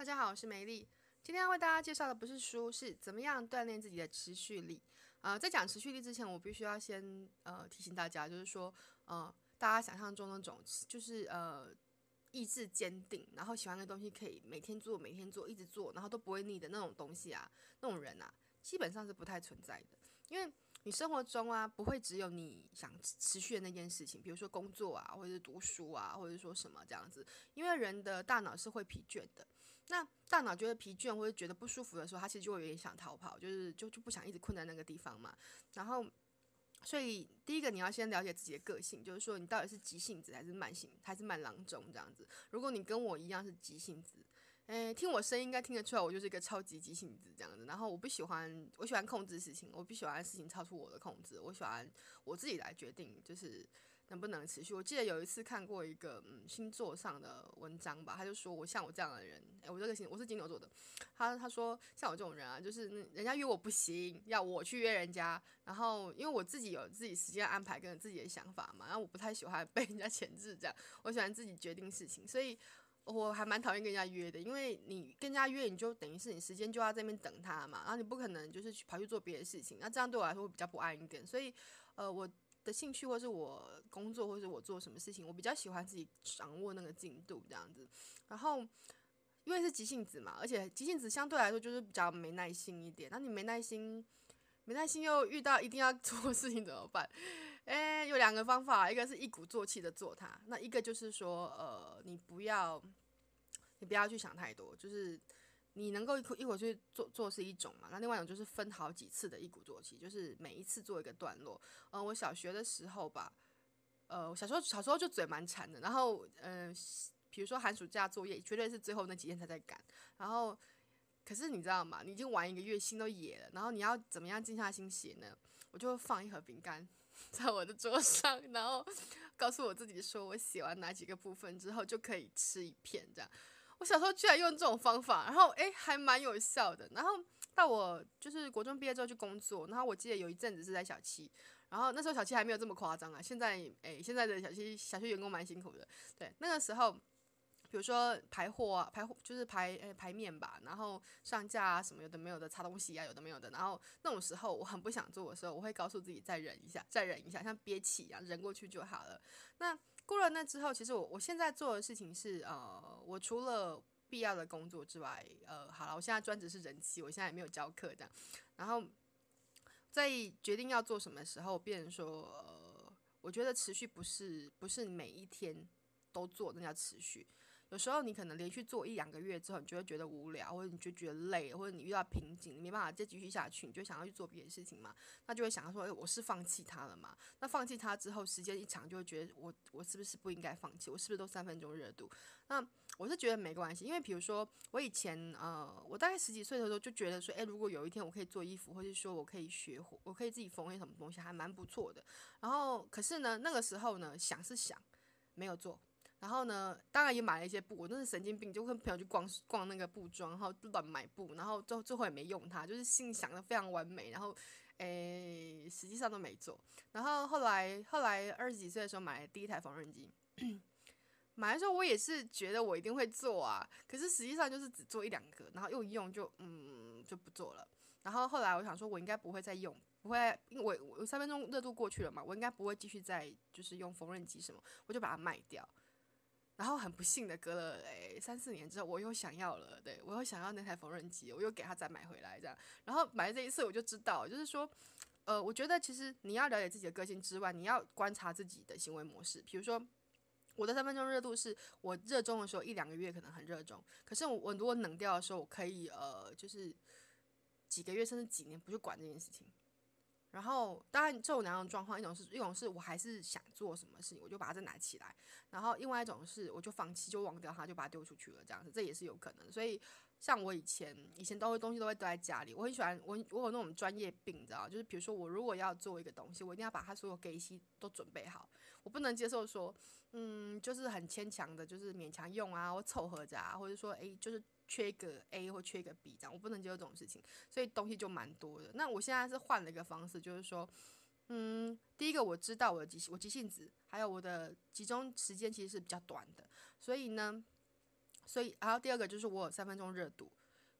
大家好，我是梅丽。今天要为大家介绍的不是书，是怎么样锻炼自己的持续力。呃，在讲持续力之前，我必须要先呃提醒大家，就是说，呃，大家想象中那种就是呃意志坚定，然后喜欢的东西可以每天做、每天做、一直做，然后都不会腻的那种东西啊，那种人啊，基本上是不太存在的，因为。你生活中啊，不会只有你想持续的那件事情，比如说工作啊，或者是读书啊，或者说什么这样子。因为人的大脑是会疲倦的，那大脑觉得疲倦或者觉得不舒服的时候，他其实就会有点想逃跑，就是就就不想一直困在那个地方嘛。然后，所以第一个你要先了解自己的个性，就是说你到底是急性子还是慢性，还是慢郎中这样子。如果你跟我一样是急性子。诶，听我声音应该听得出来，我就是一个超级急性子这样子。然后我不喜欢，我喜欢控制事情，我不喜欢事情超出我的控制。我喜欢我自己来决定，就是能不能持续。我记得有一次看过一个嗯星座上的文章吧，他就说我像我这样的人，诶，我这个星我是金牛座的，他他说像我这种人啊，就是人家约我不行，要我去约人家。然后因为我自己有自己时间安排跟自己的想法嘛，然后我不太喜欢 被人家牵制这样，我喜欢自己决定事情，所以。我还蛮讨厌跟人家约的，因为你跟人家约，你就等于是你时间就要在那边等他嘛，然后你不可能就是去跑去做别的事情，那这样对我来说会比较不安一点。所以，呃，我的兴趣或是我工作或是我做什么事情，我比较喜欢自己掌握那个进度这样子。然后，因为是急性子嘛，而且急性子相对来说就是比较没耐心一点。那你没耐心，没耐心又遇到一定要 做的事情怎么办？诶，有两个方法，一个是一鼓作气的做它，那一个就是说，呃，你不要。你不要去想太多，就是你能够一一会儿去做做是一种嘛，那另外一种就是分好几次的一鼓作气，就是每一次做一个段落。呃，我小学的时候吧，呃，我小时候小时候就嘴蛮馋的，然后嗯、呃，比如说寒暑假作业，绝对是最后那几天才在赶。然后，可是你知道吗？你已经玩一个月，心都野了，然后你要怎么样静下心写呢？我就放一盒饼干 在我的桌上，然后告诉我自己说，我写完哪几个部分之后就可以吃一片这样。我小时候居然用这种方法，然后诶还蛮有效的。然后到我就是国中毕业之后去工作，然后我记得有一阵子是在小七，然后那时候小七还没有这么夸张啊。现在诶现在的小七小七员工蛮辛苦的。对，那个时候，比如说排货啊，排货就是排诶排面吧，然后上架啊什么有的没有的，擦东西啊有的没有的。然后那种时候我很不想做的时候，我会告诉自己再忍一下，再忍一下，像憋气一样忍过去就好了。那过了那之后，其实我我现在做的事情是，呃，我除了必要的工作之外，呃，好了，我现在专职是人妻，我现在也没有教课这样。然后在决定要做什么时候，变成说，呃，我觉得持续不是不是每一天都做，那叫持续。有时候你可能连续做一两个月之后，你就会觉得无聊，或者你就觉得累，或者你遇到瓶颈，你没办法再继续下去，你就想要去做别的事情嘛，那就会想要说，诶，我是放弃它了嘛？那放弃它之后，时间一长，就会觉得我我是不是不应该放弃？我是不是都三分钟热度？那我是觉得没关系，因为比如说我以前呃，我大概十几岁的时候就觉得说，诶，如果有一天我可以做衣服，或者说我可以学，我可以自己缝一些什么东西，还蛮不错的。然后可是呢，那个时候呢，想是想，没有做。然后呢，当然也买了一些布，我真是神经病，就跟朋友去逛逛那个布庄，然后乱买布，然后最后最后也没用它，就是心想的非常完美，然后诶，实际上都没做。然后后来后来二十几岁的时候买了第一台缝纫机，买的时候我也是觉得我一定会做啊，可是实际上就是只做一两个，然后用一用就嗯就不做了。然后后来我想说，我应该不会再用，不会，因为我我三分钟热度过去了嘛，我应该不会继续再就是用缝纫机什么，我就把它卖掉。然后很不幸的，隔了诶三四年之后，我又想要了，对，我又想要那台缝纫机，我又给他再买回来这样。然后买这一次，我就知道，就是说，呃，我觉得其实你要了解自己的个性之外，你要观察自己的行为模式。比如说，我的三分钟热度是我热衷的时候一两个月可能很热衷，可是我我如果冷掉的时候，我可以呃就是几个月甚至几年不去管这件事情。然后，当然，这种两种状况，一种是一种是我还是想做什么事情，我就把它再拿起来；然后，另外一种是我就放弃，就忘掉它，就把它丢出去了，这样子，这也是有可能。所以，像我以前以前都会东西都会丢在家里，我很喜欢我我有那种专业病，你知道，就是比如说我如果要做一个东西，我一定要把它所有给息都准备好，我不能接受说，嗯，就是很牵强的，就是勉强用啊，我凑合着啊，或者说，诶，就是。缺一个 A 或缺一个 B 这样，我不能接受这种事情，所以东西就蛮多的。那我现在是换了一个方式，就是说，嗯，第一个我知道我的急我急性子，还有我的集中时间其实是比较短的，所以呢，所以然后第二个就是我有三分钟热度。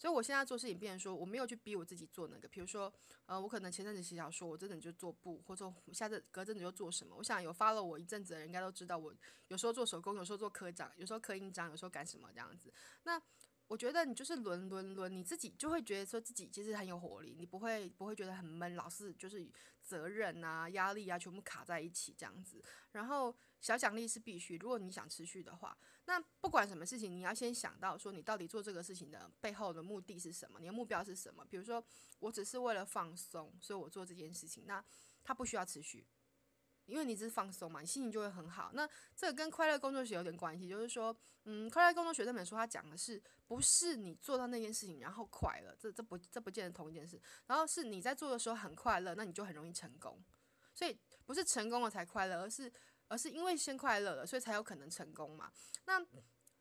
所以我现在做事情，变成说我没有去逼我自己做那个，比如说，呃，我可能前阵子写小说，我真的就做不，或者下次隔阵子就做什么。我想有 follow 我一阵子的人应该都知道，我有时候做手工，有时候做科长，有时候刻印章，有时候干什么这样子。那我觉得你就是轮轮轮，你自己就会觉得说自己其实很有活力，你不会不会觉得很闷，老是就是责任啊、压力啊全部卡在一起这样子。然后小奖励是必须，如果你想持续的话。那不管什么事情，你要先想到说，你到底做这个事情的背后的目的是什么？你的目标是什么？比如说，我只是为了放松，所以我做这件事情，那它不需要持续，因为你只是放松嘛，你心情就会很好。那这个跟快乐工作学有点关系，就是说，嗯，快乐工作学这本书它讲的是，不是你做到那件事情然后快乐，这这不这不见得同一件事。然后是你在做的时候很快乐，那你就很容易成功。所以不是成功了才快乐，而是。而是因为先快乐了，所以才有可能成功嘛。那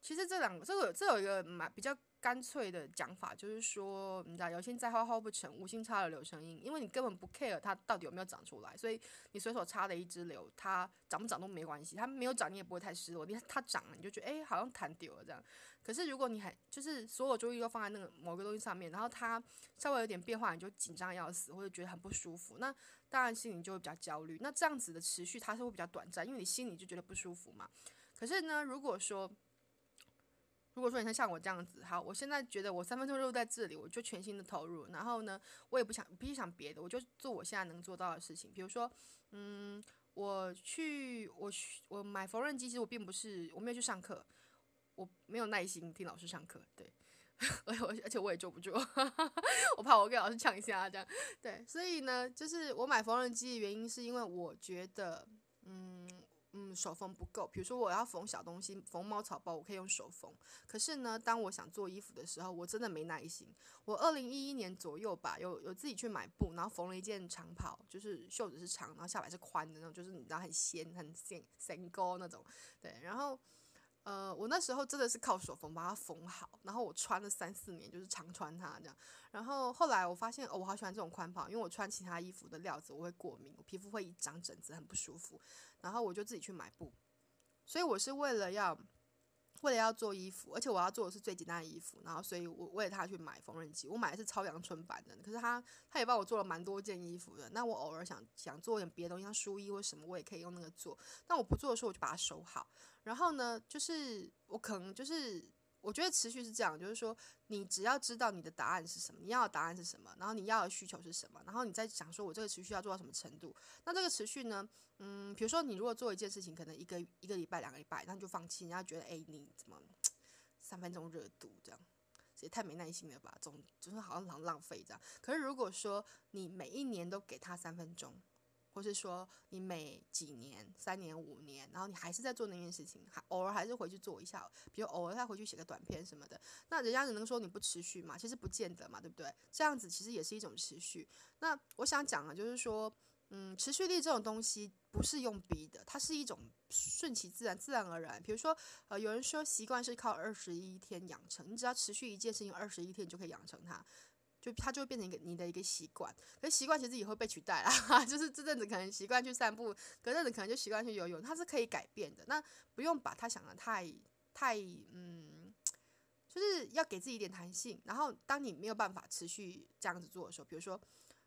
其实这两个，这个这有一个蛮比较干脆的讲法，就是说，你知道，有心栽花花不成，无心插柳柳成荫。因为你根本不 care 它到底有没有长出来，所以你随手插的一枝柳，它长不长都没关系。它没有长，你也不会太失落。你看它长了，你就觉得哎，好像弹丢了这样。可是如果你还就是所有注意力都放在那个某个东西上面，然后它稍微有点变化，你就紧张要死，或者觉得很不舒服，那。当然心里就会比较焦虑，那这样子的持续它是会比较短暂，因为你心里就觉得不舒服嘛。可是呢，如果说，如果说你像我这样子，好，我现在觉得我三分钟热度在这里，我就全心的投入，然后呢，我也不想，不去想别的，我就做我现在能做到的事情。比如说，嗯，我去，我去，我买缝纫机，其实我并不是，我没有去上课，我没有耐心听老师上课，对。而 且我而且我也坐不住，我怕我跟老师呛一下这样。对，所以呢，就是我买缝纫机的原因是因为我觉得，嗯手缝不够。比如说我要缝小东西，缝猫草包，我可以用手缝。可是呢，当我想做衣服的时候，我真的没耐心。我二零一一年左右吧，有有自己去买布，然后缝了一件长袍，就是袖子是长，然后下摆是宽的那种，就是你知道很仙很仙仙高那种。对，然后。呃，我那时候真的是靠手缝把它缝好，然后我穿了三四年，就是常穿它这样。然后后来我发现，哦，我好喜欢这种宽袍，因为我穿其他衣服的料子我会过敏，我皮肤会长疹子，很不舒服。然后我就自己去买布，所以我是为了要。为了要做衣服，而且我要做的是最简单的衣服，然后所以我为了他去买缝纫机，我买的是超阳春版的，可是他他也帮我做了蛮多件衣服的。那我偶尔想想做点别的东西，像书衣或什么，我也可以用那个做。但我不做的时候，我就把它收好。然后呢，就是我可能就是。我觉得持续是这样，就是说，你只要知道你的答案是什么，你要的答案是什么，然后你要的需求是什么，然后你再想说，我这个持续要做到什么程度？那这个持续呢？嗯，比如说你如果做一件事情，可能一个一个礼拜、两个礼拜，那你就放弃，人家觉得，哎，你怎么三分钟热度这样，也太没耐心了吧？总就是好像好像浪费这样。可是如果说你每一年都给他三分钟。或是说你每几年、三年、五年，然后你还是在做那件事情，还偶尔还是回去做一下，比如偶尔再回去写个短片什么的，那人家只能说你不持续嘛？其实不见得嘛，对不对？这样子其实也是一种持续。那我想讲的，就是说，嗯，持续力这种东西不是用逼的，它是一种顺其自然、自然而然。比如说，呃，有人说习惯是靠二十一天养成，你只要持续一件事情二十一天，你就可以养成它。就它就会变成一个你的一个习惯，可是习惯其实也会被取代啦。就是这阵子可能习惯去散步，隔阵子可能就习惯去游泳，它是可以改变的。那不用把它想的太太嗯，就是要给自己一点弹性。然后当你没有办法持续这样子做的时候，比如说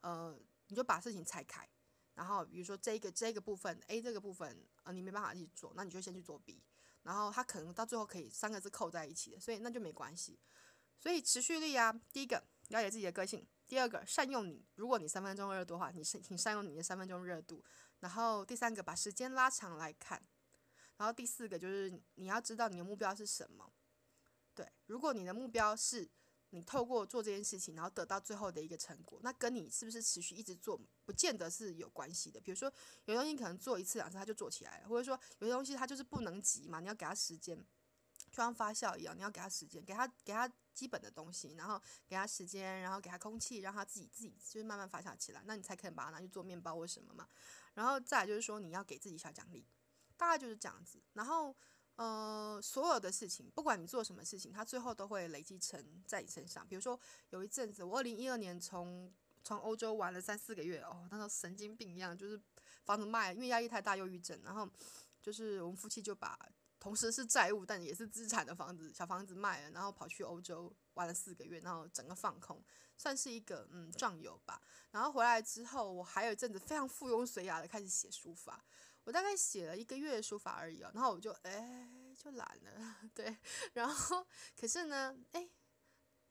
呃，你就把事情拆开，然后比如说这个这个部分 A 这个部分呃你没办法一直做，那你就先去做 B，然后它可能到最后可以三个字扣在一起的，所以那就没关系。所以持续力啊，第一个。了解自己的个性。第二个，善用你。如果你三分钟热度的话，你是挺善用你的三分钟热度。然后第三个，把时间拉长来看。然后第四个就是你要知道你的目标是什么。对，如果你的目标是你透过做这件事情，然后得到最后的一个成果，那跟你是不是持续一直做，不见得是有关系的。比如说，有东西可能做一次两次它就做起来了，或者说有些东西它就是不能急嘛，你要给它时间，就像发酵一样，你要给他时间，给他给他。基本的东西，然后给他时间，然后给他空气，让他自己自己就是慢慢发酵起来，那你才可以把它拿去做面包或什么嘛。然后再就是说，你要给自己小奖励，大概就是这样子。然后呃，所有的事情，不管你做什么事情，它最后都会累积成在你身上。比如说有一阵子，我二零一二年从从欧洲玩了三四个月，哦，那时候神经病一样，就是房子卖了，因为压力太大，忧郁症，然后就是我们夫妻就把。同时是债务但也是资产的房子，小房子卖了，然后跑去欧洲玩了四个月，然后整个放空，算是一个嗯壮游吧。然后回来之后，我还有一阵子非常附庸随雅的开始写书法，我大概写了一个月的书法而已哦，然后我就哎就懒了，对，然后可是呢，哎。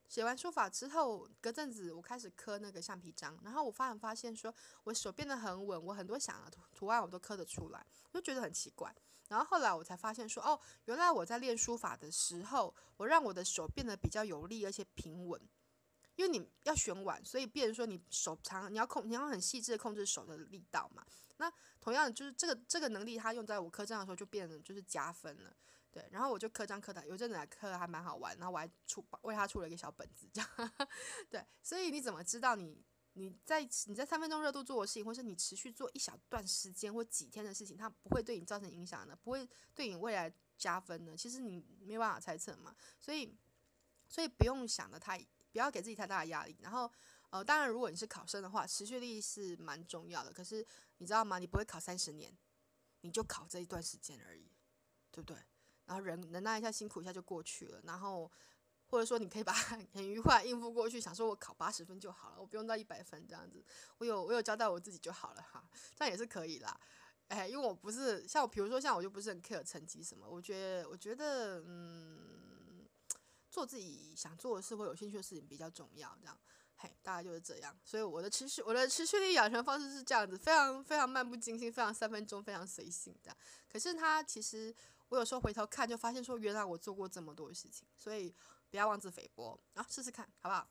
写完书法之后，隔阵子我开始刻那个橡皮章，然后我发现发现说，我手变得很稳，我很多想的图图案我都刻得出来，我就觉得很奇怪。然后后来我才发现说，哦，原来我在练书法的时候，我让我的手变得比较有力而且平稳，因为你要选碗，所以变说你手长，你要控，你要很细致的控制手的力道嘛。那同样就是这个这个能力，它用在我刻章的时候就变得就是加分了。对，然后我就刻章刻的，有阵子来刻还蛮好玩，然后我还出为他出了一个小本子，这样。对，所以你怎么知道你你在你在三分钟热度做的事情，或是你持续做一小段时间或几天的事情，它不会对你造成影响呢？不会对你未来加分呢？其实你没办法猜测嘛。所以，所以不用想的太，不要给自己太大的压力。然后，呃，当然如果你是考生的话，持续力是蛮重要的。可是你知道吗？你不会考三十年，你就考这一段时间而已，对不对？然后忍忍耐一下，辛苦一下就过去了。然后或者说你可以把 很愉快应付过去，想说我考八十分就好了，我不用到一百分这样子。我有我有交代我自己就好了哈，这样也是可以啦。哎，因为我不是像我，比如说像我就不是很 care 成绩什么。我觉得我觉得嗯，做自己想做的事或有兴趣的事情比较重要。这样，嘿，大概就是这样。所以我的持续我的持续力养成方式是这样子，非常非常漫不经心，非常三分钟，非常随性这样。可是它其实。我有时候回头看，就发现说，原来我做过这么多事情，所以不要妄自菲薄啊，试试看，好不好？